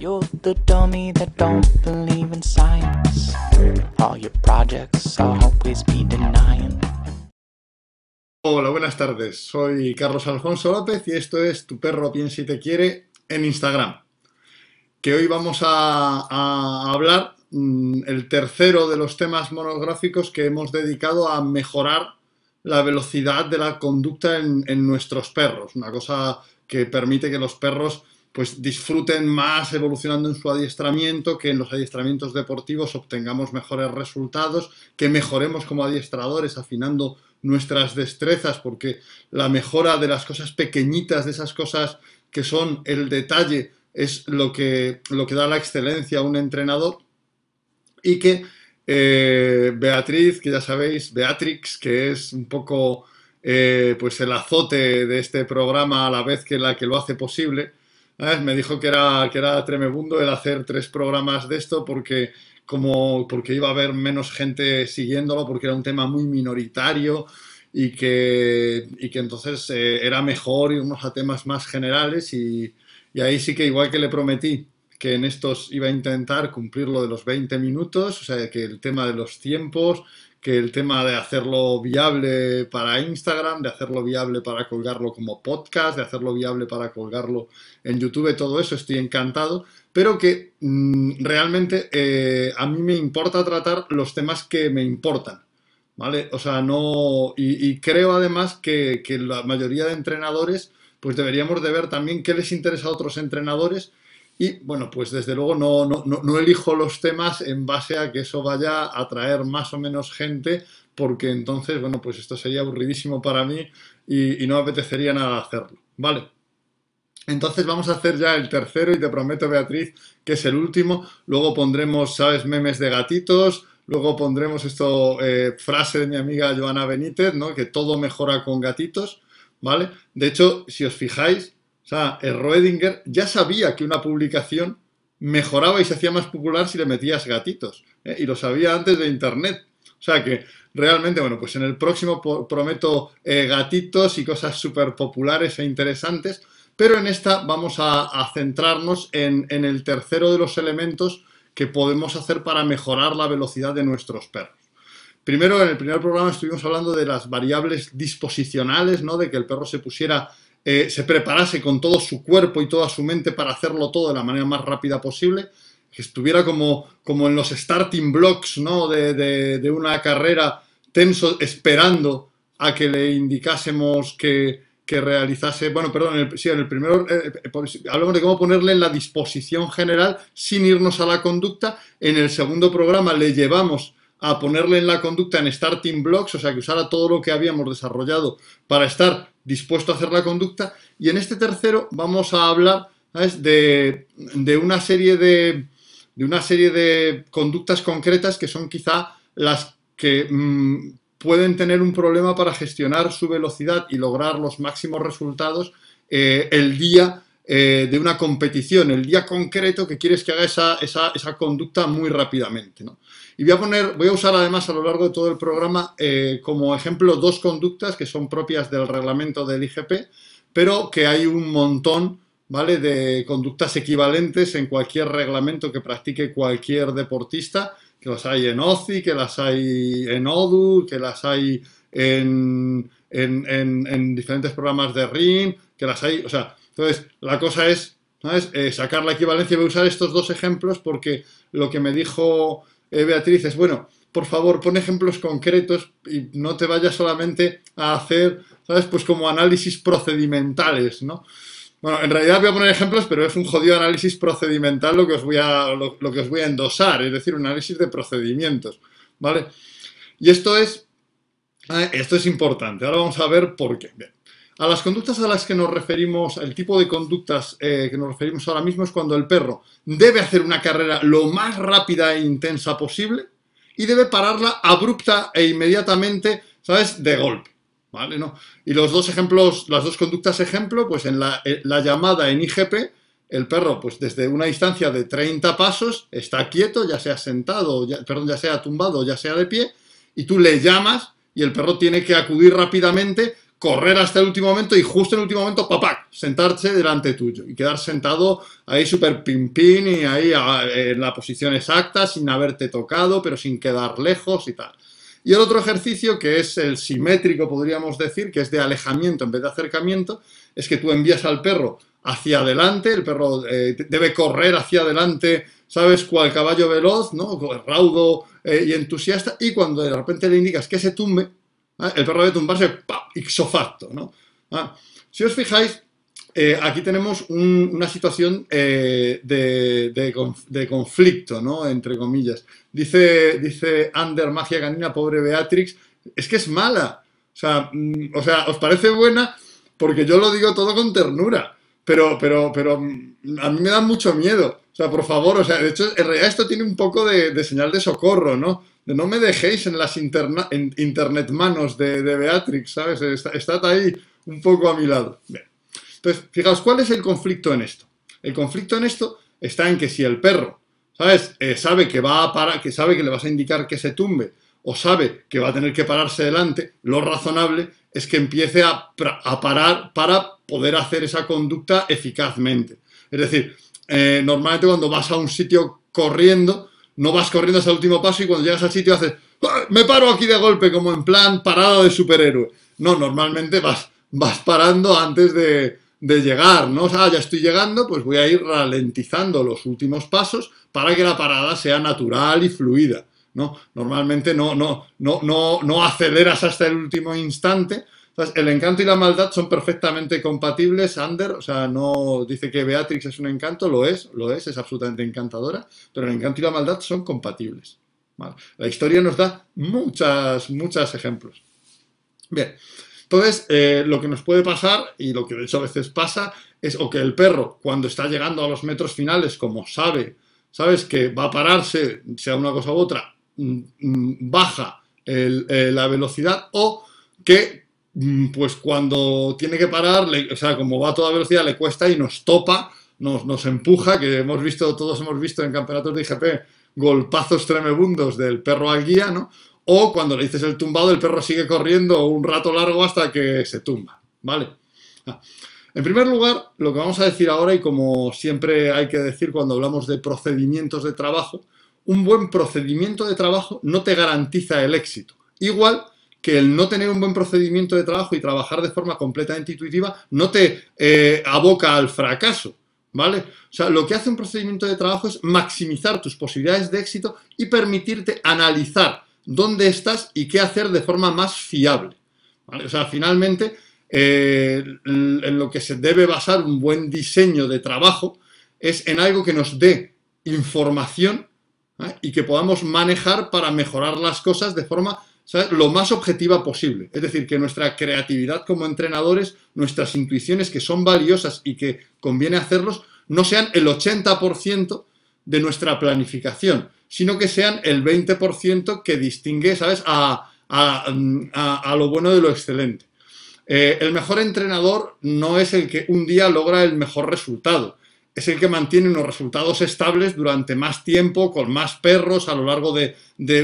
You're the dummy that don't believe in science. All your projects always be denying. Hola, buenas tardes. Soy Carlos Alfonso López y esto es Tu perro piensa y te quiere en Instagram. Que hoy vamos a, hablar mm, el tercero de los temas monográficos que hemos dedicado a mejorar la velocidad de la conducta en nuestros perros. Una cosa que permite que los perros pues disfruten más evolucionando en su adiestramiento, que en los adiestramientos deportivos obtengamos mejores resultados, que mejoremos como adiestradores afinando nuestras destrezas, porque la mejora de las cosas pequeñitas, de esas cosas que son el detalle, es lo que, lo que da la excelencia a un entrenador. Y que eh, Beatriz, que ya sabéis, Beatrix, que es un poco eh, pues el azote de este programa a la vez que la que lo hace posible, me dijo que era, que era tremebundo el hacer tres programas de esto porque, como, porque iba a haber menos gente siguiéndolo, porque era un tema muy minoritario y que, y que entonces eh, era mejor irnos a temas más generales y, y ahí sí que igual que le prometí que en estos iba a intentar cumplir lo de los 20 minutos, o sea, que el tema de los tiempos, que el tema de hacerlo viable para Instagram, de hacerlo viable para colgarlo como podcast, de hacerlo viable para colgarlo en YouTube, todo eso estoy encantado, pero que mmm, realmente eh, a mí me importa tratar los temas que me importan. ¿Vale? O sea, no. Y, y creo además que, que, la mayoría de entrenadores, pues deberíamos de ver también qué les interesa a otros entrenadores y bueno, pues desde luego no, no, no, elijo los temas en base a que eso vaya a atraer más o menos gente, porque entonces, bueno, pues esto sería aburridísimo para mí y, no apetecería nada hacerlo. ¿Vale? Entonces vamos a hacer ya el tercero y te prometo, Beatriz, que es el último. Luego pondremos, ¿sabes?, memes de gatitos. Luego pondremos esto, eh, frase de mi amiga Joana Benítez, ¿no? Que todo mejora con gatitos, ¿vale? De hecho, si os fijáis, o sea, el Roedinger ya sabía que una publicación mejoraba y se hacía más popular si le metías gatitos. ¿eh? Y lo sabía antes de Internet. O sea que realmente, bueno, pues en el próximo prometo eh, gatitos y cosas súper populares e interesantes. Pero en esta vamos a, centrarnos en, en el tercero de los elementos que podemos hacer para mejorar la velocidad de nuestros perros. Primero, en el primer programa estuvimos hablando de las variables disposicionales, ¿no? De que el perro se pusiera eh, se preparase con todo su cuerpo y toda su mente para hacerlo todo de la manera más rápida posible, que estuviera como, como en los starting blocks ¿no? de, de, una carrera tenso, esperando a que le indicásemos que, que realizase, bueno, perdón, en el, sí, en el primero eh, eh hablamos de cómo ponerle en la disposición general sin irnos a la conducta. En el segundo programa le llevamos a ponerle en la conducta en starting blocks, o sea, que usara todo lo que habíamos desarrollado para estar dispuesto a hacer la conducta. Y en este tercero vamos a hablar de, de, una serie de, de, una serie de conductas concretas que son quizá las que mmm, pueden tener un problema para gestionar su velocidad y lograr los máximos resultados eh, el día eh, de una competición, el día concreto que quieres que haga esa, esa, esa conducta muy rápidamente. ¿no? Y voy a poner, voy a usar además a lo largo de todo el programa eh, como ejemplo dos conductas que son propias del reglamento del IGP, pero que hay un montón, ¿vale? De conductas equivalentes en cualquier reglamento que practique cualquier deportista, que las hay en OCI, que las hay en ODU, que las hay en, en, en, en diferentes programas de RIM, que las hay, o sea, entonces la cosa es, ¿sabes? Eh, sacar la equivalencia, voy a usar estos dos ejemplos porque lo que me dijo eh, Beatriz es, bueno, por favor, pon ejemplos concretos y no te vayas solamente a hacer, ¿sabes? Pues como análisis procedimentales, ¿no? Bueno, en realidad voy a poner ejemplos, pero es un jodido análisis procedimental lo que os voy a, lo, que os voy a endosar, es decir, un análisis de procedimientos, ¿vale? Y esto es, eh, esto es importante. Ahora vamos a ver por qué. Bien. A las conductas a las que nos referimos, el tipo de conductas eh, que nos referimos ahora mismo es cuando el perro debe hacer una carrera lo más rápida e intensa posible y debe pararla abrupta e inmediatamente, ¿sabes? De golpe. ¿Vale? ¿No? Y los dos ejemplos, las dos conductas ejemplo, pues en la, la llamada en IGP, el perro, pues desde una distancia de 30 pasos, está quieto, ya sea sentado, ya, perdón, ya sea tumbado, ya sea de pie, y tú le llamas y el perro tiene que acudir rápidamente correr hasta el último momento y justo en el último momento, papá, sentarse delante tuyo y quedar sentado ahí súper pin y ahí en la posición exacta, sin haberte tocado, pero sin quedar lejos y tal. Y el otro ejercicio, que es el simétrico, podríamos decir, que es de alejamiento en vez de acercamiento, es que tú envías al perro hacia adelante, el perro eh, debe correr hacia adelante, ¿sabes? Cual caballo veloz, ¿no? Raudo eh, y entusiasta, y cuando de repente le indicas que se tumbe, ¿eh? el perro debe tumbarse ¡pam! ixo facto, ¿no? Ah, si os fijáis, aquí tenemos una situación de, conflicto, ¿no? Entre comillas. Dice, dice Ander Magia Canina, pobre Beatrix, es que es mala. O sea, mm, o sea, ¿os parece buena? Porque yo lo digo todo con ternura. Pero, pero, pero mm, a mí me da mucho miedo. O sea, por favor, o sea, de hecho, en realidad esto tiene un poco de, señal de socorro, ¿no? De no me dejéis en las internet manos de, Beatrix, ¿sabes? Estad ahí un poco a mi lado. Bien. Entonces, fijaos, ¿cuál es el conflicto en esto? El conflicto en esto está en que si el perro ¿sabes? Eh, sabe que va a parar, que sabe que le vas a indicar que se tumbe, o sabe que va a tener que pararse delante, lo razonable es que empiece a, parar para poder hacer esa conducta eficazmente. Es decir, eh, normalmente cuando vas a un sitio corriendo, no vas corriendo hasta el último paso y cuando llegas al sitio haces, ¡Ah! me paro aquí de golpe, como en plan parada de superhéroe. No, normalmente vas, vas parando antes de, de llegar, ¿no? O sea, ya estoy llegando, pues voy a ir ralentizando los últimos pasos para que la parada sea natural y fluida, ¿no? Normalmente no, no, no, no, no aceleras hasta el último instante. El encanto y la maldad son perfectamente compatibles, Ander, o sea, no dice que Beatrix es un encanto, lo es, lo es, es absolutamente encantadora, pero el encanto y la maldad son compatibles. La historia nos da muchas, muchos ejemplos. Bien, entonces, eh, lo que nos puede pasar, y lo que de hecho a veces pasa, es o que el perro, cuando está llegando a los metros finales, como sabe, sabes que va a pararse, sea una cosa u otra, mm, mm, baja eh, la velocidad, o que pues cuando tiene que parar, o sea, como va a toda velocidad, le cuesta y nos topa, nos, nos empuja, que hemos visto, todos hemos visto en campeonatos de IGP, golpazos tremebundos del perro al guía, ¿no? o cuando le dices el tumbado, el perro sigue corriendo un rato largo hasta que se tumba, ¿vale? Ah, en primer lugar, lo que vamos a decir ahora, y como siempre hay que decir cuando hablamos de procedimientos de trabajo, un buen procedimiento de trabajo no te garantiza el éxito. Igual que el no tener un buen procedimiento de trabajo y trabajar de forma completamente intuitiva no te eh, aboca al fracaso, ¿vale? O sea, lo que hace un procedimiento de trabajo es maximizar tus posibilidades de éxito y permitirte analizar dónde estás y qué hacer de forma más fiable. O sea, finalmente, eh, en lo que se debe basar un buen diseño de trabajo es en algo que nos dé información ¿eh? y que podamos manejar para mejorar las cosas de forma lo más objetiva posible. Es decir, que nuestra creatividad como entrenadores, nuestras intuiciones que son valiosas y que conviene hacerlos, no sean el 80% de nuestra planificación, sino que sean el 20% que distingue, ¿sabes?, a, lo bueno de lo excelente. Eh, el mejor entrenador no es el que un día logra el mejor resultado, es el que mantiene unos resultados estables durante más tiempo, con más perros a lo largo de,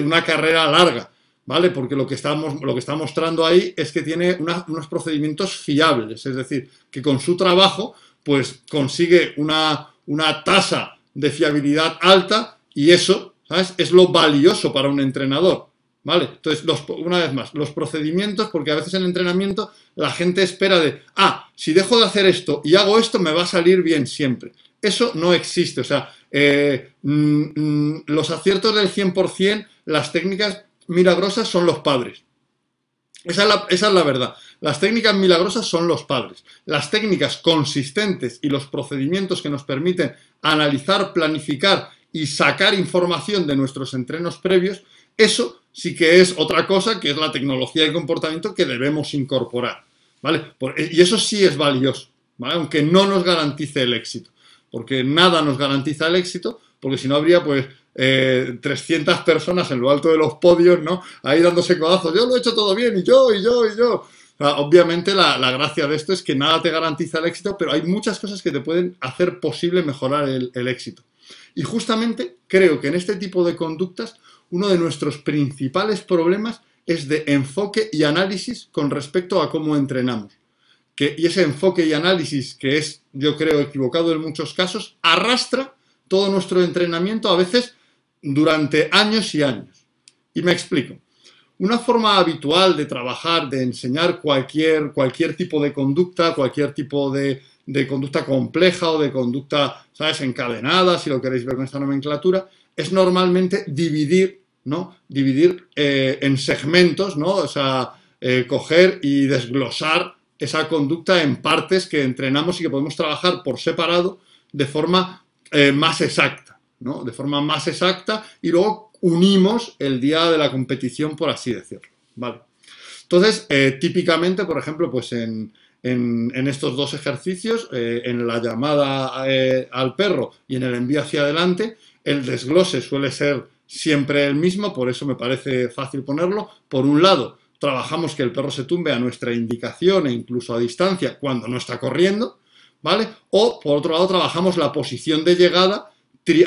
una carrera larga, ¿vale? Porque lo que, estamos, lo que está mostrando ahí es que tiene unos procedimientos fiables, es decir, que con su trabajo, pues consigue una, una tasa de fiabilidad alta y eso ¿sabes? Es lo valioso para un entrenador. ¿Vale? Entonces, una vez más, los procedimientos, porque a veces en entrenamiento la gente espera de, ah, si dejo de hacer esto y hago esto, me va a salir bien siempre. Eso no existe. O sea, eh, mm, mm, los aciertos del 100%, las técnicas milagrosas son los padres. Esa es, la, verdad. Las técnicas milagrosas son los padres. Las técnicas consistentes y los procedimientos que nos permiten analizar, planificar y sacar información de nuestros entrenos previos, eso sí que es otra cosa que es la tecnología de comportamiento que debemos incorporar. ¿vale? Y eso sí es valioso, ¿vale? aunque no nos garantice el éxito, porque nada nos garantiza el éxito, porque si no habría pues 300 eh, personas en lo alto de los podios, ¿no? Ahí dándose codazos, yo lo he hecho todo bien, y yo, y yo, y yo. obviamente la, gracia de esto es que nada te garantiza el éxito, pero hay muchas cosas que te pueden hacer posible mejorar el éxito. Y justamente creo que en este tipo de conductas uno de nuestros principales problemas es de enfoque y análisis con respecto a cómo entrenamos. Que, y ese enfoque y análisis, que es, yo creo, equivocado en muchos casos, arrastra todo nuestro entrenamiento a veces durante años y años. Y me explico. Una forma habitual de trabajar, de enseñar cualquier, cualquier tipo de conducta, cualquier tipo de, de conducta compleja o de conducta, ¿sabes?, encadenada, si lo queréis ver con esta nomenclatura, es normalmente dividir, ¿no? Dividir eh, en segmentos, ¿no? O sea, eh, coger y desglosar esa conducta en partes que entrenamos y que podemos trabajar por separado de forma eh, más exacta, ¿no? De forma más exacta y luego unimos el día de la competición, por así decirlo, ¿vale? Entonces, típicamente, por ejemplo, pues en, en, estos dos ejercicios, eh, en la llamada eh, al perro y en el envío hacia adelante, el desglose suele ser siempre el mismo, por eso me parece fácil ponerlo. Por un lado, trabajamos que el perro se tumbe a nuestra indicación e incluso a distancia cuando no está corriendo, ¿vale? O por otro lado, trabajamos la posición de llegada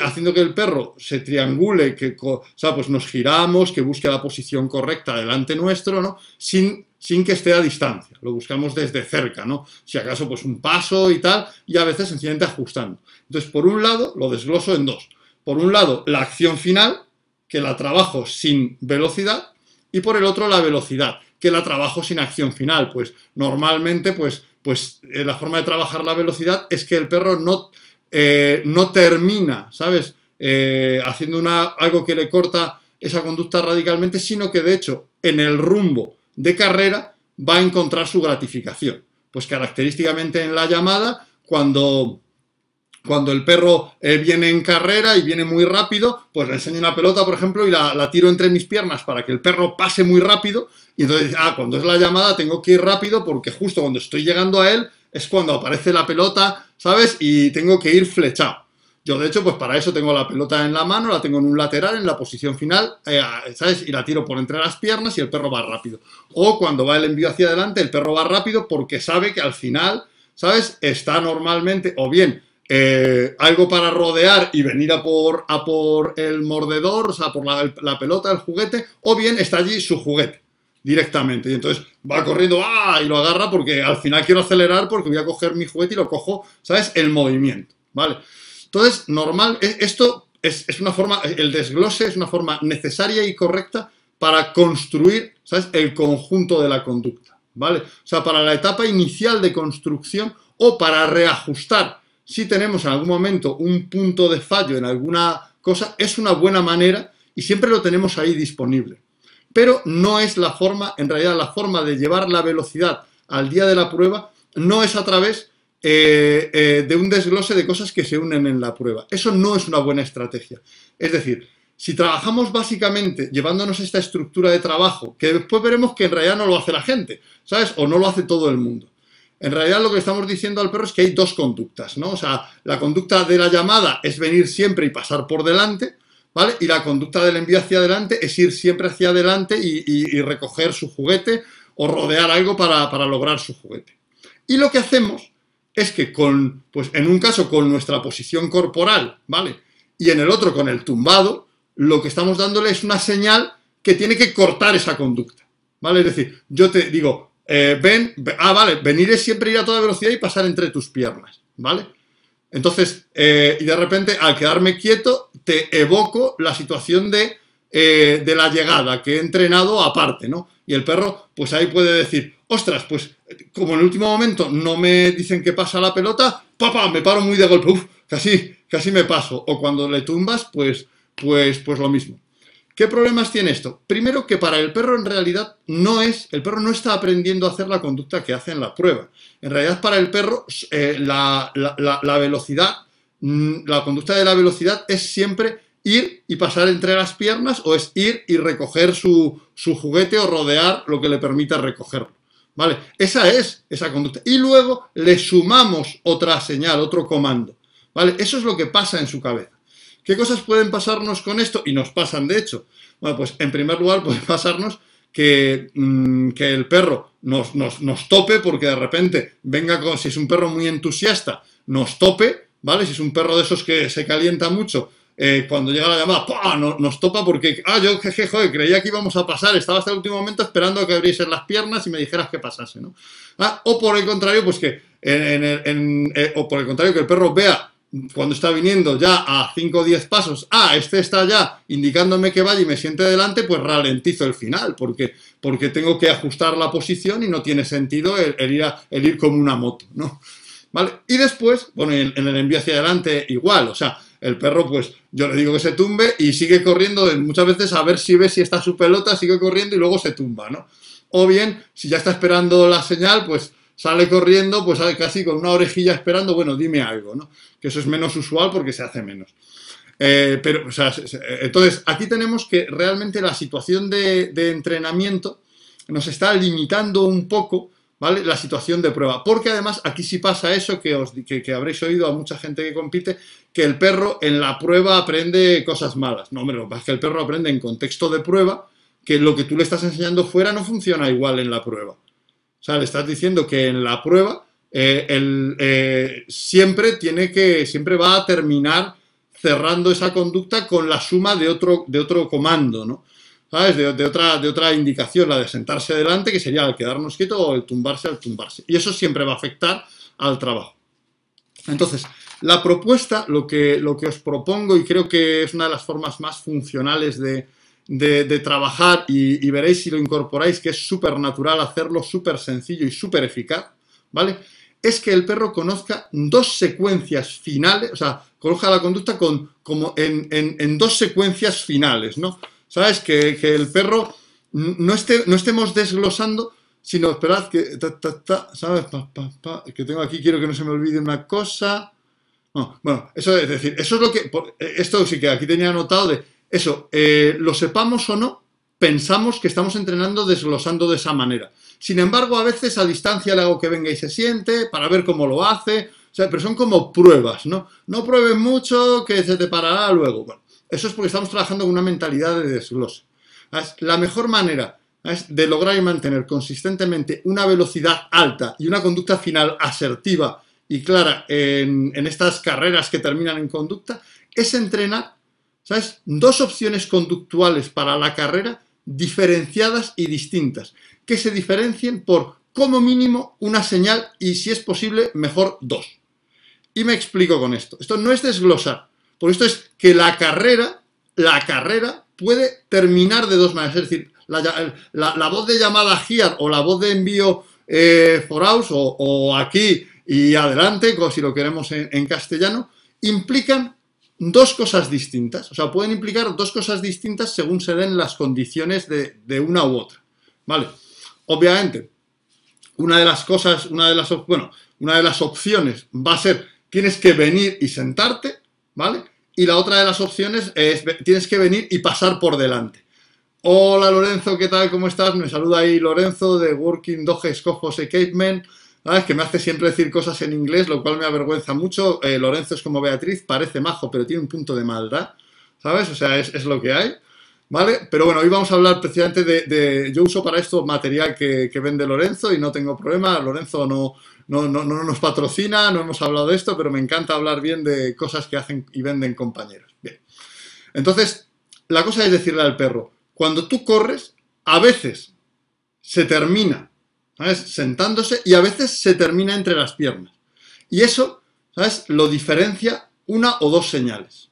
haciendo que el perro se triangule, que o pues nos giramos, que busque la posición correcta delante nuestro, ¿no? Sin sin que esté a distancia. Lo buscamos desde cerca, ¿no? Si acaso, pues un paso y tal, y a veces sencillamente ajustando. Entonces, por un lado, lo desgloso en dos. Por un lado, la acción final, que la trabajo sin velocidad, y por el otro, la velocidad, que la trabajo sin acción final. Pues normalmente, pues, pues eh, la forma de trabajar la velocidad es que el perro no, eh, no termina, ¿sabes? Eh, haciendo una, algo que le corta esa conducta radicalmente, sino que de hecho, en el rumbo de carrera va a encontrar su gratificación. Pues característicamente en la llamada, cuando, cuando el perro eh, viene en carrera y viene muy rápido, pues le enseño una pelota, por ejemplo, y la, tiro entre mis piernas para que el perro pase muy rápido. Y entonces, ah, cuando es la llamada tengo que ir rápido porque justo cuando estoy llegando a él es cuando aparece la pelota, ¿sabes? Y tengo que ir flechado. Yo, de hecho, pues para eso tengo la pelota en la mano, la tengo en un lateral, en la posición final, eh, ¿sabes? Y la tiro por entre las piernas y el perro va rápido. O cuando va el envío hacia adelante, el perro va rápido porque sabe que al final, ¿sabes? Está normalmente, o bien eh, algo para rodear y venir a por, a por el mordedor, o sea, por la, pelota, el juguete, o bien está allí su juguete directamente. Y entonces va corriendo ¡ah! y lo agarra porque al final quiero acelerar porque voy a coger mi juguete y lo cojo, ¿sabes? El movimiento, ¿vale? Entonces, normal, e, esto es, una forma, el desglose es una forma necesaria y correcta para construir, ¿sabes?, el conjunto de la conducta, ¿vale? O sea, para la etapa inicial de construcción o para reajustar, si tenemos en algún momento un punto de fallo en alguna cosa, es una buena manera y siempre lo tenemos ahí disponible. Pero no es la forma, en realidad la forma de llevar la velocidad al día de la prueba no es a través eh, eh, de un desglose de cosas que se unen en la prueba. Eso no es una buena estrategia. Es decir, si trabajamos básicamente llevándonos esta estructura de trabajo, que después veremos que en realidad no lo hace la gente, ¿sabes? O no lo hace todo el mundo. En realidad lo que estamos diciendo al perro es que hay dos conductas, ¿no? O sea, la conducta de la llamada es venir siempre y pasar por delante, ¿vale? Y la conducta del envío hacia adelante es ir siempre hacia adelante y, recoger su juguete o rodear algo para, para lograr su juguete. Y lo que hacemos es que con, pues en un caso con nuestra posición corporal, ¿vale? Y en el otro con el tumbado, lo que estamos dándole es una señal que tiene que cortar esa conducta, ¿vale? Es decir, yo te digo, eh, ven, ah, vale, venir es siempre ir a toda velocidad y pasar entre tus piernas, ¿vale? Entonces, eh, y de repente, al quedarme quieto, te evoco la situación de, eh, de la llegada que he entrenado aparte, ¿no? Y el perro, pues ahí puede decir, ostras, pues como en el último momento no me dicen que pasa la pelota, papá, me paro muy de golpe, casi, casi me paso. O cuando le tumbas, pues, pues, pues lo mismo. ¿Qué problemas tiene esto? Primero que para el perro en realidad no es, el perro no está aprendiendo a hacer la conducta que hace en la prueba. En realidad para el perro eh, la, velocidad, mm, la conducta de la velocidad es siempre ir y pasar entre las piernas o es ir y recoger su, su juguete o rodear lo que le permita recogerlo. ¿Vale? Esa es esa conducta. Y luego le sumamos otra señal, otro comando. ¿Vale? Eso es lo que pasa en su cabeza. ¿Qué cosas pueden pasarnos con esto? Y nos pasan, de hecho. Bueno, pues en primer lugar puede pasarnos que, mm, que el perro nos, nos, tope porque de repente venga si es un perro muy entusiasta, nos tope, ¿vale? Si es un perro de esos que se calienta mucho, eh, cuando llega la llamada, ¡pah! nos topa porque, ah, yo, jeje, joder, creía que íbamos a pasar, estaba hasta el último momento esperando a que abriesen las piernas y me dijeras que pasase, ¿no? Ah, o por el contrario, pues que, eh, o por el contrario, que el perro vea cuando está viniendo ya a 5 o 10 pasos, ah, este está ya indicándome que vaya y me siente delante, pues ralentizo el final, porque, porque tengo que ajustar la posición y no tiene sentido el, ir, el ir como una moto, ¿no? ¿Vale? Y después, bueno, en, en el envío hacia adelante igual, o sea, el perro, pues yo le digo que se tumbe y sigue corriendo muchas veces a ver si ve si está su pelota, sigue corriendo y luego se tumba, ¿no? O bien, si ya está esperando la señal, pues sale corriendo, pues casi con una orejilla esperando, bueno, dime algo, ¿no? Que eso es menos usual porque se hace menos. Eh, pero, o entonces, aquí tenemos que realmente la situación de, entrenamiento nos está limitando un poco ¿vale? La situación de prueba. Porque además aquí sí pasa eso que, os, que, habréis oído a mucha gente que compite, que el perro en la prueba aprende cosas malas. No, hombre, lo que pasa es que el perro aprende en contexto de prueba que lo que tú le estás enseñando fuera no funciona igual en la prueba. O sea, le estás diciendo que en la prueba eh, eh, siempre tiene que, siempre va a terminar cerrando esa conducta con la suma de otro, de otro comando, ¿no? ¿sabes? De, otra, de otra indicación, la de sentarse delante, que sería el quedarnos quieto o el tumbarse al tumbarse. Y eso siempre va a afectar al trabajo. Entonces, la propuesta, lo que, lo que os propongo, y creo que es una de las formas más funcionales de, trabajar, y, veréis si lo incorporáis, que es súper natural hacerlo, súper sencillo y súper eficaz, ¿vale? Es que el perro conozca dos secuencias finales, o sea, conozca la conducta con, como en, en dos secuencias finales, ¿no? ¿sabes? Que, el perro no, esté, no estemos desglosando, sino esperad que, ¿sabes? que tengo aquí, quiero que no se me olvide una cosa. bueno, eso es decir, eso es lo que, esto sí que aquí tenía anotado de, eso, eh, lo sepamos o no, pensamos que estamos entrenando desglosando de esa manera. Sin embargo, a veces a distancia le hago que venga y se siente para ver cómo lo hace, o sea, pero son como pruebas, ¿no? No prueben mucho que se te parará luego. Bueno, eso es porque estamos trabajando con una mentalidad de desglose. La mejor manera de lograr y mantener consistentemente una velocidad alta y una conducta final asertiva y clara en, estas carreras que terminan en conducta es entrenar ¿sabes? dos opciones conductuales para la carrera diferenciadas y distintas, que se diferencien por como mínimo una señal y si es posible mejor dos. Y me explico con esto. Esto no es desglosar, por esto es que la carrera, la carrera puede terminar de dos maneras. Es decir, la, voz de llamada here o la voz de envío eh, for house o, aquí y adelante, si lo queremos en, castellano, implican dos cosas distintas. O sea, pueden implicar dos cosas distintas según se den las condiciones de, de una u otra. ¿Vale? Obviamente, una de las cosas, una de las, bueno, una de las opciones va a ser tienes que venir y sentarte, ¿vale? Y la otra de las opciones es, tienes que venir y pasar por delante. Hola Lorenzo, ¿qué tal? ¿Cómo estás? Me saluda ahí Lorenzo de Working Dogs Cojos y Cavemen. Es que me hace siempre decir cosas en inglés, lo cual me avergüenza mucho. Eh, Lorenzo es como Beatriz, parece majo, pero tiene un punto de maldad. ¿Sabes? O sea, es, lo que hay. ¿Vale? Pero bueno, hoy vamos a hablar precisamente de... yo uso para esto material que, que vende Lorenzo y no tengo problema. Lorenzo no, no, no, no nos patrocina, no hemos hablado de esto, pero me encanta hablar bien de cosas que hacen y venden compañeros. Bien. Entonces, la cosa es decirle al perro, cuando tú corres, a veces se termina, ¿sabes? Sentándose y a veces se termina entre las piernas. Y eso, ¿sabes? Lo diferencia una o dos señales.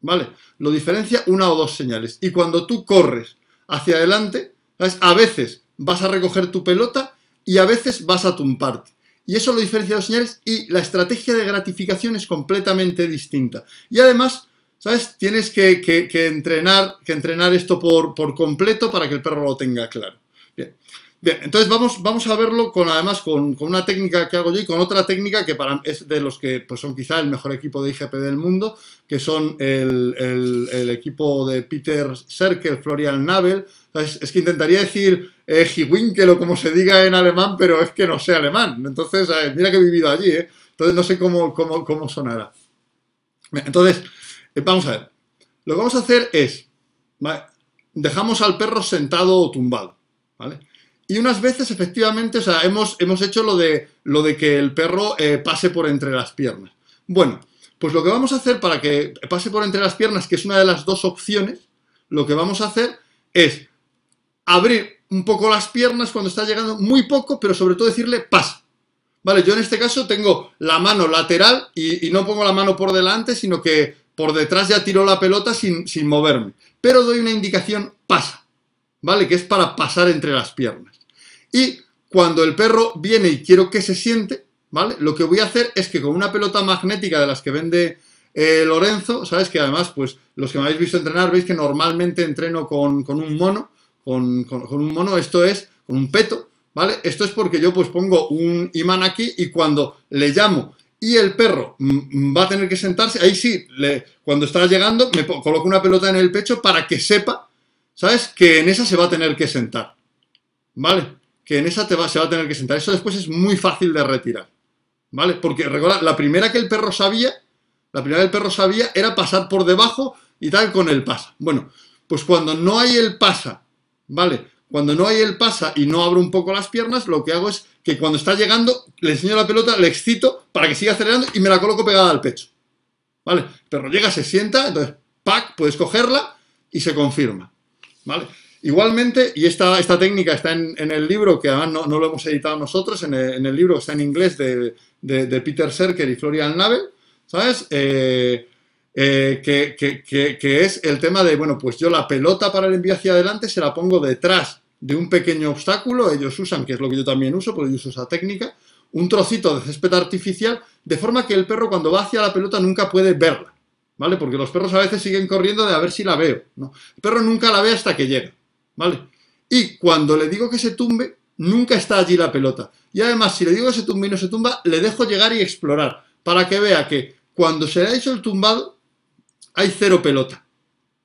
¿Vale? Lo diferencia una o dos señales. Y cuando tú corres hacia adelante, ¿sabes? A veces vas a recoger tu pelota y a veces vas a tumparte. Y eso lo diferencia de los señales y la estrategia de gratificación es completamente distinta. Y además, ¿sabes? Tienes que, entrenar, que entrenar esto por, por, completo para que el perro lo tenga claro. Bien. Bien, entonces vamos, vamos a verlo con además con, una técnica que hago yo y con otra técnica que para es de los que pues son quizá el mejor equipo de IGP del mundo, que son el, equipo de Peter Serkel, Florian Nabel. Es, que intentaría decir eh, o como se diga en alemán, pero es que no sé alemán. Entonces, mira que he vivido allí, ¿eh? entonces no sé cómo, cómo, cómo sonará. Entonces, eh, vamos a ver. Lo que vamos a hacer es, dejamos al perro sentado o tumbado, ¿vale? Y unas veces, efectivamente, o sea, hemos, hemos hecho lo de, lo de que el perro eh, pase por entre las piernas. Bueno, Pues lo que vamos a hacer para que pase por entre las piernas, que es una de las dos opciones, lo que vamos a hacer es abrir un poco las piernas cuando está llegando, muy poco, pero sobre todo decirle pasa. Vale, yo en este caso tengo la mano lateral y, no pongo la mano por delante, sino que por detrás ya tiro la pelota sin, sin moverme. Pero doy una indicación pasa, ¿vale? Que es para pasar entre las piernas. Y cuando el perro viene y quiero que se siente, ¿vale? Lo que voy a hacer es que con una pelota magnética de las que vende eh, Lorenzo, ¿sabes? Que además, pues los que me habéis visto entrenar, veis que normalmente entreno con, un mono, con, con un mono, esto es, con un peto, ¿vale? Esto es porque yo pues pongo un imán aquí y cuando le llamo y el perro va a tener que sentarse, ahí sí, cuando está llegando me coloco una pelota en el pecho para que sepa, ¿sabes? Que en esa se va a tener que sentar, ¿vale? Que en esa te va, se va a tener que sentar. Eso después es muy fácil de retirar, ¿vale? Porque recuerda, la primera que el perro sabía, la primera que el perro sabía era pasar por debajo y tal con el pasa. Bueno, pues cuando no hay el pasa, ¿vale? Cuando no hay el pasa y no abro un poco las piernas, lo que hago es que cuando está llegando, le enseño la pelota, le excito para que siga acelerando y me la coloco pegada al pecho. ¿Vale? El perro llega, se sienta, entonces, ¡pac! Puedes cogerla y se confirma. ¿Vale? Igualmente, y esta, técnica está en, el libro, que además no, lo hemos editado nosotros, en el, libro está en inglés de, Peter Serker y Florian Nabel, ¿sabes? Eh, eh, que, es el tema de, bueno, pues yo la pelota para el envío hacia adelante se la pongo detrás de un pequeño obstáculo, ellos usan, que es lo que yo también uso, porque yo uso esa técnica, un trocito de césped artificial, de forma que el perro cuando va hacia la pelota nunca puede verla, ¿vale? Porque los perros a veces siguen corriendo de a ver si la veo, ¿no? El perro nunca la ve hasta que llega, ¿vale? Y cuando le digo que se tumbe, nunca está allí la pelota. Y además, si le digo que se tumbe y no se tumba, le dejo llegar y explorar, para que vea que cuando se le ha hecho el tumbado, hay cero pelota.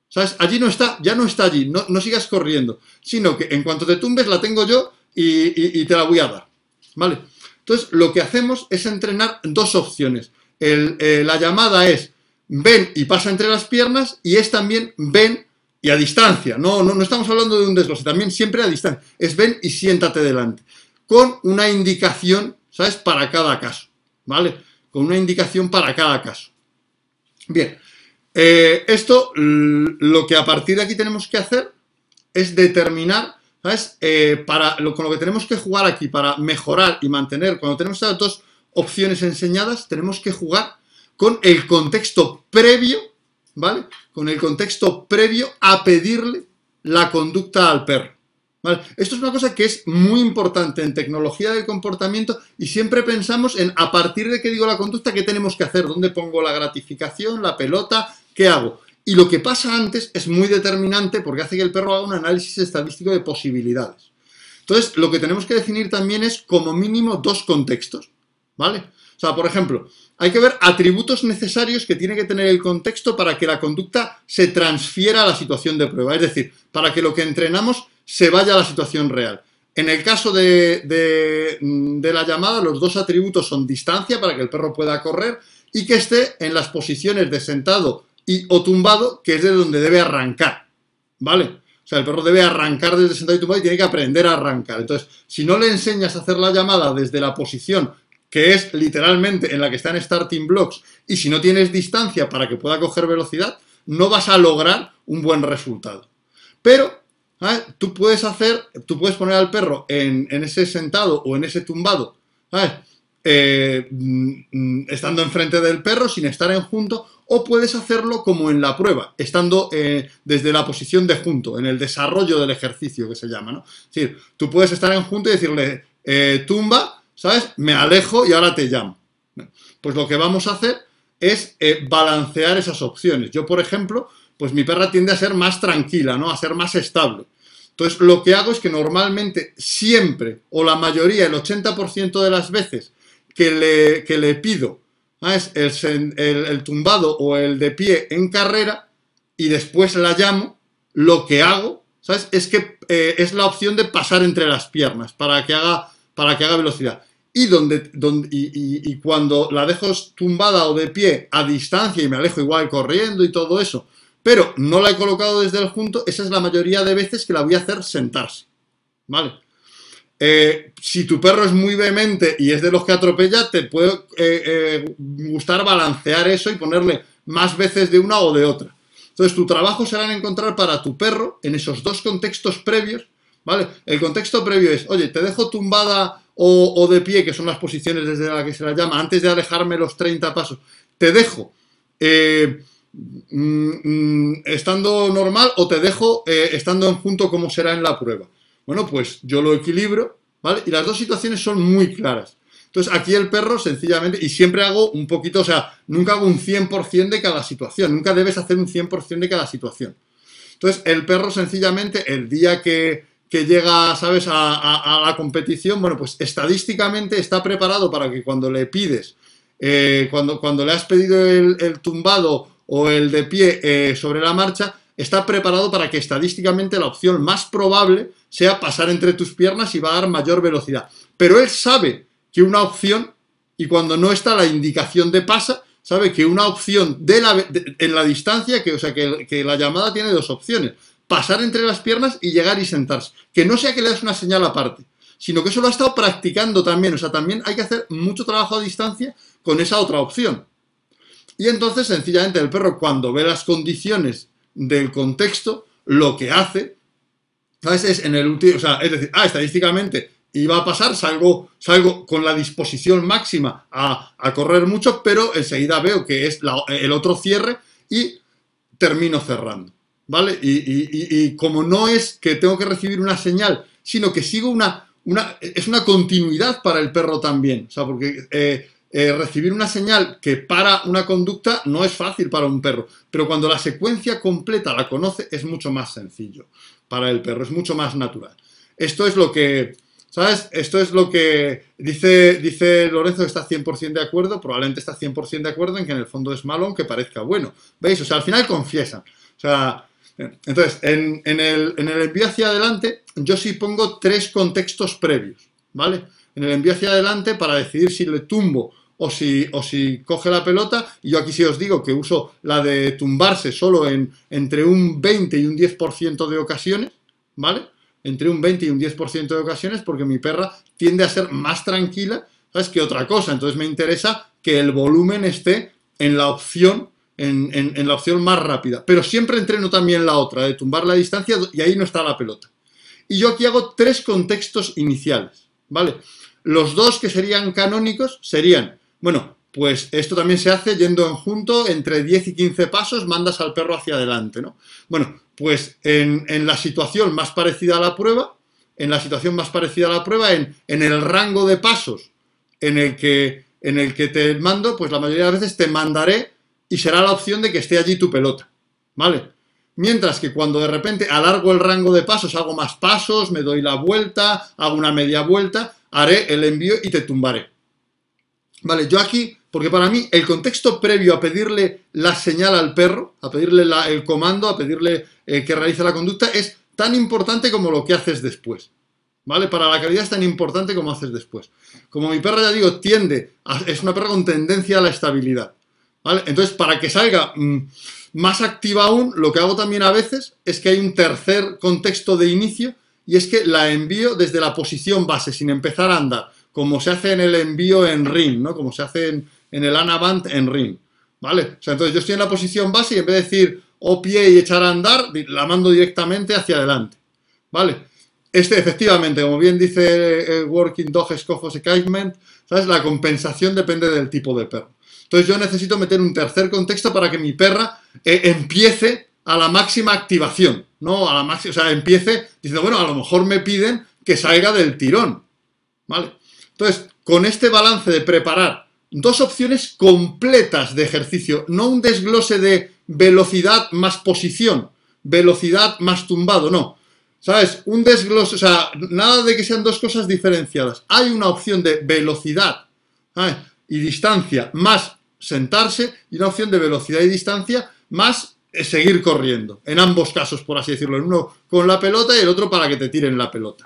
¿Sabes? Allí no está, ya no está allí, no, sigas corriendo, sino que en cuanto te tumbes la tengo yo y, te la voy a dar. ¿Vale? Entonces, lo que hacemos es entrenar dos opciones. Eh, la llamada es ven y pasa entre las piernas y es también ven y a distancia. No, no, no estamos hablando de un desglose, también siempre a distancia. Es ven y siéntate delante. Con una indicación, ¿sabes? Para cada caso. ¿Vale? Con una indicación para cada caso. Bien, eh, esto, lo que a partir de aquí tenemos que hacer es determinar, ¿sabes? Eh, para, con lo que tenemos que jugar aquí para mejorar y mantener, cuando tenemos estas dos opciones enseñadas, tenemos que jugar con el contexto previo, ¿vale? Con el contexto previo a pedirle la conducta al perro. Esto es una cosa que es muy importante en tecnología del comportamiento y siempre pensamos en a partir de que digo la conducta, ¿qué tenemos que hacer? ¿Dónde pongo la gratificación, la pelota? ¿Qué hago? Y lo que pasa antes es muy determinante porque hace que el perro haga un análisis estadístico de posibilidades. Entonces, lo que tenemos que definir también es como mínimo dos contextos, ¿vale? Sea, por ejemplo, hay que ver atributos necesarios que tiene que tener el contexto para que la conducta se transfiera a la situación de prueba. Es decir, para que lo que entrenamos se vaya a la situación real. En el caso de, la llamada, los dos atributos son distancia para que el perro pueda correr y que esté en las posiciones de sentado y o tumbado, que es de donde debe arrancar. ¿Vale? O sea, el perro debe arrancar desde sentado y tumbado y tiene que aprender a arrancar. Entonces, si no le enseñas a hacer la llamada desde la posición que es literalmente en la que está en starting blocks, y si no tienes distancia para que pueda coger velocidad, no vas a lograr un buen resultado. Pero Tú puedes hacer, tú puedes poner al perro en, ese sentado o en ese tumbado, eh, mm, estando enfrente del perro sin estar en junto, o puedes hacerlo como en la prueba, estando eh, desde la posición de junto, en el desarrollo del ejercicio que se llama, ¿no? Es decir, tú puedes estar en junto y decirle, eh, tumba, ¿sabes? Me alejo y ahora te llamo. Pues lo que vamos a hacer es balancear esas opciones. Yo, por ejemplo, pues mi perra tiende a ser más tranquila, ¿no? A ser más estable. Entonces, lo que hago es que normalmente, siempre, o la mayoría, el 80% de las veces que le, le pido es el, tumbado o el de pie en carrera y después la llamo, lo que hago, ¿sabes? Es que eh, es la opción de pasar entre las piernas para que haga, para que haga velocidad. Y, donde, donde y cuando la dejo tumbada o de pie a distancia y me alejo igual corriendo y todo eso, pero no la he colocado desde el junto, esa es la mayoría de veces que la voy a hacer sentarse. ¿Vale? eh, si tu perro es muy vehemente y es de los que atropella, te puede eh, eh, gustar balancear eso y ponerle más veces de una o de otra. Entonces, tu trabajo será en encontrar para tu perro, en esos dos contextos previos, ¿vale? El contexto previo es, oye, te dejo tumbada o, de pie, que son las posiciones desde las que se la llama, antes de alejarme los 30 pasos, te dejo mm, mm, estando normal o te dejo estando en junto como será en la prueba. Bueno, pues yo lo equilibro, ¿vale? Y las dos situaciones son muy claras. Entonces, aquí el perro sencillamente, y siempre hago un poquito, o sea, nunca hago un 100% de cada situación, nunca debes hacer un 100% de cada situación. Entonces, el perro sencillamente, el día que, llega, ¿sabes?, a, la competición, bueno, pues estadísticamente está preparado para que cuando le pides, eh, cuando, cuando le has pedido el, tumbado o el de pie eh, sobre la marcha, está preparado para que estadísticamente la opción más probable sea pasar entre tus piernas y va a dar mayor velocidad. Pero él sabe que una opción, y cuando no está la indicación de pasa, sabe que una opción de la, en la distancia, que, o sea, que, que, la llamada tiene dos opciones, pasar entre las piernas y llegar y sentarse. Que no sea que le das una señal aparte, sino que eso lo ha estado practicando también. O sea, también hay que hacer mucho trabajo a distancia con esa otra opción. Y entonces, sencillamente, el perro, cuando ve las condiciones del contexto, lo que hace, ¿sabes? Es en el último, o sea, es decir, ah, estadísticamente iba a pasar, salgo, salgo con la disposición máxima a, correr mucho, pero enseguida veo que es el otro cierre y termino cerrando, ¿vale? Y, como no es que tengo que recibir una señal, sino que sigo una, una es una continuidad para el perro también, o sea, porque eh, eh, recibir una señal que para una conducta no es fácil para un perro, pero cuando la secuencia completa la conoce es mucho más sencillo para el perro, es mucho más natural. Esto es lo que, ¿sabes? Esto es lo que dice, dice Lorenzo que está 100% de acuerdo, probablemente está 100% de acuerdo en que en el fondo es malo aunque parezca bueno. ¿Veis? O sea, al final confiesan. O sea, entonces, en, el, en el envío hacia adelante, yo sí pongo tres contextos previos, ¿vale? En el envío hacia adelante para decidir si le tumbo o si, o si coge la pelota. Y yo aquí sí os digo que uso la de tumbarse solo en entre un 20 y un 10% de ocasiones, ¿vale? Entre un 20 y un 10% de ocasiones porque mi perra tiende a ser más tranquila, ¿sabes? Que otra cosa. Entonces me interesa que el volumen esté en la opción en, la opción más rápida. Pero siempre entreno también la otra, de tumbar la distancia, y ahí no está la pelota. Y yo aquí hago tres contextos iniciales, ¿vale? Los dos que serían canónicos serían bueno, pues esto también se hace yendo en junto, entre 10 y 15 pasos, mandas al perro hacia adelante, ¿no? Bueno, pues en, la situación más parecida a la prueba, en la situación más parecida a la prueba, en, en el rango de pasos en el, que, en el que te mando, pues la mayoría de las veces te mandaré y será la opción de que esté allí tu pelota, ¿vale? Mientras que cuando de repente alargo el rango de pasos, hago más pasos, me doy la vuelta, hago una media vuelta, haré el envío y te tumbaré. Vale, yo aquí, porque para mí el contexto previo a pedirle la señal al perro, a pedirle el comando, a pedirle eh, que realice la conducta, es tan importante como lo que haces después. ¿Vale? Para la calidad es tan importante como haces después. Como mi perra, ya digo, tiende, es una perra con tendencia a la estabilidad. ¿Vale? Entonces, para que salga mm, más activa aún, lo que hago también a veces es que hay un tercer contexto de inicio y es que la envío desde la posición base, sin empezar a andar como se hace en el envío en RIN, ¿no? Como se hace en, el Anavant en RIN, ¿vale? O sea, entonces yo estoy en la posición base y en vez de decir o pie y echar a andar, la mando directamente hacia adelante, ¿vale? Este, efectivamente, como bien dice Working Dog Scofos Excitement, ¿sabes? La compensación depende del tipo de perro. Entonces yo necesito meter un tercer contexto para que mi perra eh, empiece a la máxima activación, ¿no? A la máxima, o sea, empiece diciendo, bueno, a lo mejor me piden que salga del tirón, ¿vale? Entonces, con este balance de preparar dos opciones completas de ejercicio, no un desglose de velocidad más posición, velocidad más tumbado, no. ¿Sabes? Un desglose, o sea, nada de que sean dos cosas diferenciadas. Hay una opción de velocidad y distancia más sentarse y una opción de velocidad y distancia más eh, seguir corriendo. En ambos casos, por así decirlo. En uno con la pelota y el otro para que te tiren la pelota.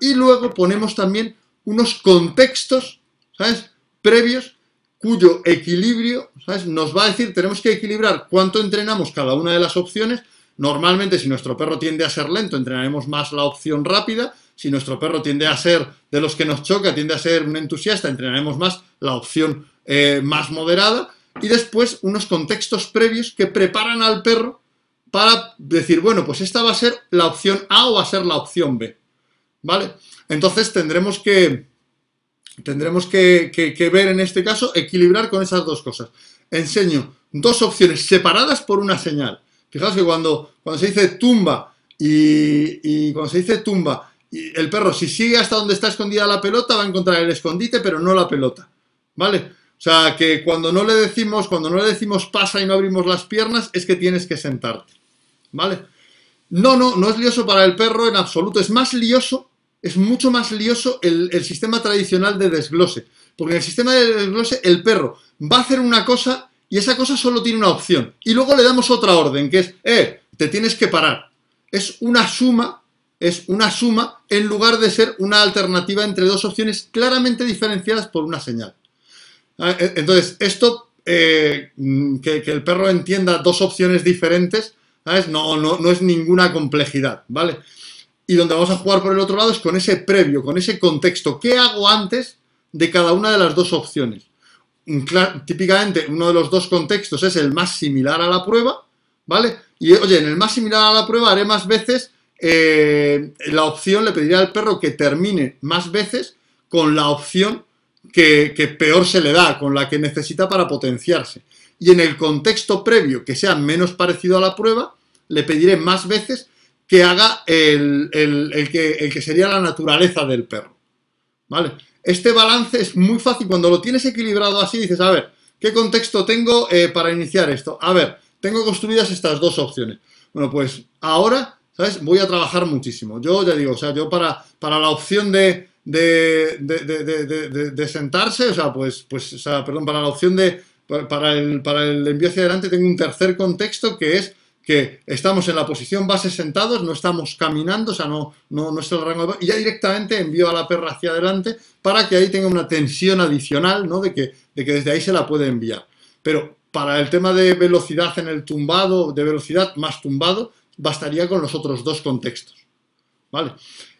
Y luego ponemos también unos contextos, ¿sabes? Previos cuyo equilibrio, ¿sabes? Nos va a decir, tenemos que equilibrar cuánto entrenamos cada una de las opciones. Normalmente, si nuestro perro tiende a ser lento, entrenaremos más la opción rápida. Si nuestro perro tiende a ser de los que nos choca, tiende a ser un entusiasta, entrenaremos más la opción eh, más moderada. Y después unos contextos previos que preparan al perro para decir, bueno, pues esta va a ser la opción A o va a ser la opción B. ¿Vale? Entonces tendremos que, tendremos que, ver en este caso, equilibrar con esas dos cosas. Enseño dos opciones separadas por una señal. Fijaos que cuando, cuando se dice tumba y, cuando se dice tumba, y el perro si sigue hasta donde está escondida la pelota va a encontrar el escondite, pero no la pelota. ¿Vale? O sea, que cuando no le decimos, cuando no le decimos pasa y no abrimos las piernas, es que tienes que sentarte. ¿Vale? No, no, no es lioso para el perro en absoluto. Es más lioso, es mucho más lioso el, el sistema tradicional de desglose. Porque en el sistema de desglose el perro va a hacer una cosa y esa cosa solo tiene una opción. Y luego le damos otra orden, que es, eh, te tienes que parar. Es una suma, es una suma en lugar de ser una alternativa entre dos opciones claramente diferenciadas por una señal. Ah, e, entonces, esto, eh, mm, que, el perro entienda dos opciones diferentes, No, no, no es ninguna complejidad, ¿vale? Y donde vamos a jugar por el otro lado es con ese previo, con ese contexto. ¿Qué hago antes de cada una de las dos opciones? típicamente uno de los dos contextos es el más similar a la prueba, ¿vale? Y oye, en el más similar a la prueba haré más veces eh, la opción, le pediré al perro que termine más veces con la opción que, peor se le da, con la que necesita para potenciarse. Y en el contexto previo, que sea menos parecido a la prueba, le pediré más veces que haga el, que, el que sería la naturaleza del perro. ¿Vale? Este balance es muy fácil. Cuando lo tienes equilibrado así, dices, a ver, ¿qué contexto tengo eh, para iniciar esto? A ver, tengo construidas estas dos opciones. Bueno, pues ahora, ¿sabes? Voy a trabajar muchísimo. Yo ya digo, o sea, yo para, para la opción de, de, sentarse, o sea, pues, pues, perdón, para la opción de, para el, para el envío hacia adelante tengo un tercer contexto que es que estamos en la posición base sentados, no estamos caminando, o sea, no, no, no es el rango de... Y ya directamente envío a la perra hacia adelante para que ahí tenga una tensión adicional, ¿no? De que, de que desde ahí se la puede enviar. Pero para el tema de velocidad en el tumbado, de velocidad más tumbado, bastaría con los otros dos contextos. ¿Vale?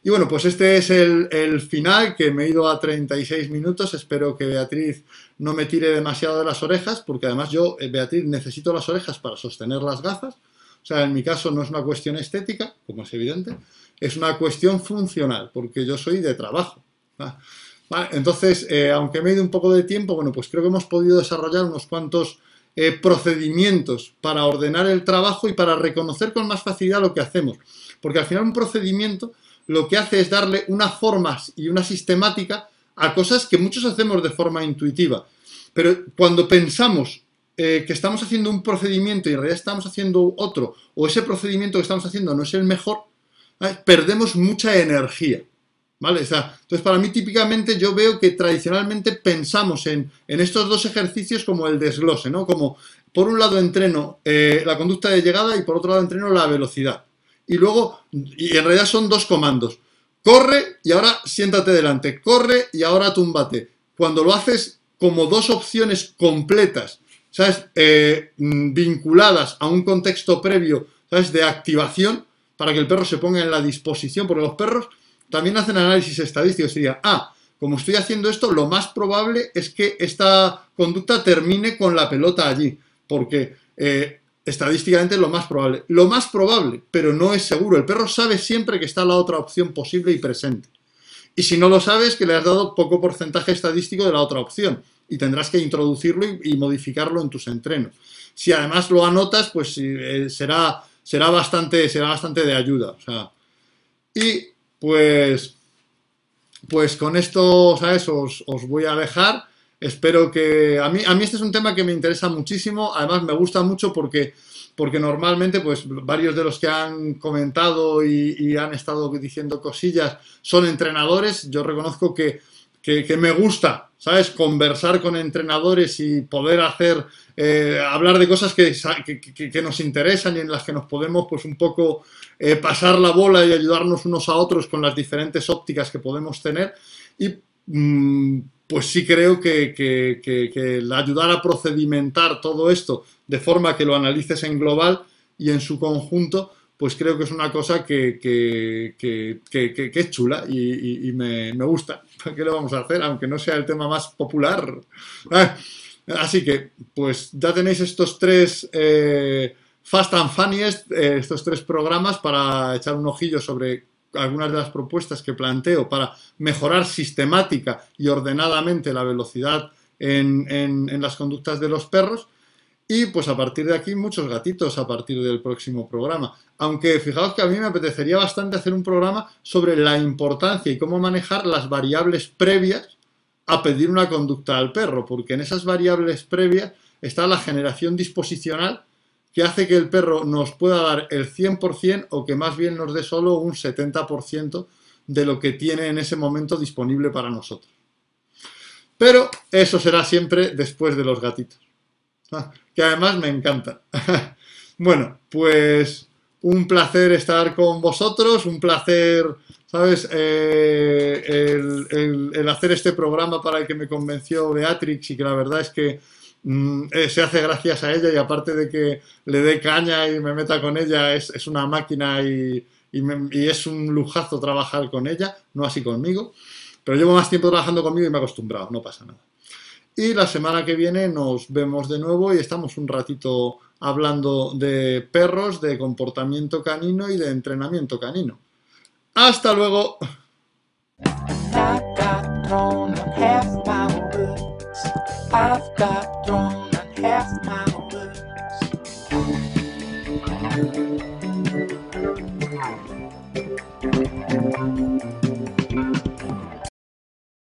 Y bueno, pues este es el, final, que me he ido a 36 minutos. Espero que Beatriz no me tire demasiado de las orejas, porque además yo, eh, Beatriz, necesito las orejas para sostener las gafas. O sea, en mi caso no es una cuestión estética, como es evidente, es una cuestión funcional, porque yo soy de trabajo. entonces, eh, aunque me he ido un poco de tiempo, bueno, pues creo que hemos podido desarrollar unos cuantos eh, procedimientos para ordenar el trabajo y para reconocer con más facilidad lo que hacemos. Porque al final un procedimiento lo que hace es darle una forma y una sistemática a cosas que muchos hacemos de forma intuitiva. Pero cuando pensamos eh, que estamos haciendo un procedimiento y en realidad estamos haciendo otro, o ese procedimiento que estamos haciendo no es el mejor, perdemos mucha energía. ¿Vale? entonces, para mí, típicamente, yo veo que tradicionalmente pensamos en, estos dos ejercicios como el desglose, ¿no? Como, por un lado, entreno eh, la conducta de llegada y por otro lado, entreno la velocidad. Y luego, y en realidad son dos comandos. Corre y ahora siéntate delante. Corre y ahora túmbate. Cuando lo haces como dos opciones completas ¿sabes? Eh, mm, vinculadas a un contexto previo, ¿sabes? De activación para que el perro se ponga en la disposición, porque los perros también hacen análisis estadístico, sería, ah, como estoy haciendo esto, lo más probable es que esta conducta termine con la pelota allí, porque eh, estadísticamente es lo más probable. Lo más probable, pero no es seguro. El perro sabe siempre que está la otra opción posible y presente. Y si no lo sabes, que le has dado poco porcentaje estadístico de la otra opción y tendrás que introducirlo y, modificarlo en tus entrenos. Si además lo anotas, pues eh, será, será, bastante, será bastante de ayuda. y pues, pues con esto, ¿sabes? Os, os, voy a dejar. Espero que... A mí, a mí este es un tema que me interesa muchísimo. Además me gusta mucho porque porque normalmente pues varios de los que han comentado y, han estado diciendo cosillas son entrenadores. Yo reconozco que, me gusta, ¿sabes? Conversar con entrenadores y poder hacer, eh, hablar de cosas que, que, nos interesan y en las que nos podemos pues un poco eh, pasar la bola y ayudarnos unos a otros con las diferentes ópticas que podemos tener. Y mm, pues sí creo que, que, ayudar a procedimentar todo esto de forma que lo analices en global y en su conjunto, pues creo que es una cosa que, es chula y, me, gusta. ¿Qué le vamos a hacer? Aunque no sea el tema más popular. Así que, pues ya tenéis estos tres eh, Fast and Funniest, eh, estos tres programas para echar un ojillo sobre algunas de las propuestas que planteo para mejorar sistemática y ordenadamente la velocidad en las conductas de los perros. Y pues a partir de aquí muchos gatitos a partir del próximo programa. Aunque fijaos que a mí me apetecería bastante hacer un programa sobre la importancia y cómo manejar las variables previas a pedir una conducta al perro, porque en esas variables previas está la generación disposicional que hace que el perro nos pueda dar el 100% o que más bien nos dé solo un 70% de lo que tiene en ese momento disponible para nosotros. Pero eso será siempre después de los gatitos. Que además me encanta. bueno, pues un placer estar con vosotros, un placer, ¿sabes? Eh, el, hacer este programa para el que me convenció Beatrix y que la verdad es que se hace gracias a ella y aparte de que le dé caña y me meta con ella, es, una máquina y, y es un lujazo trabajar con ella, no así conmigo. Pero llevo más tiempo trabajando conmigo y me he acostumbrado, no pasa nada. Y la semana que viene nos vemos de nuevo y estamos un ratito hablando de perros, de comportamiento canino y de entrenamiento canino. Hasta luego. I've got drawn on half my words. Thank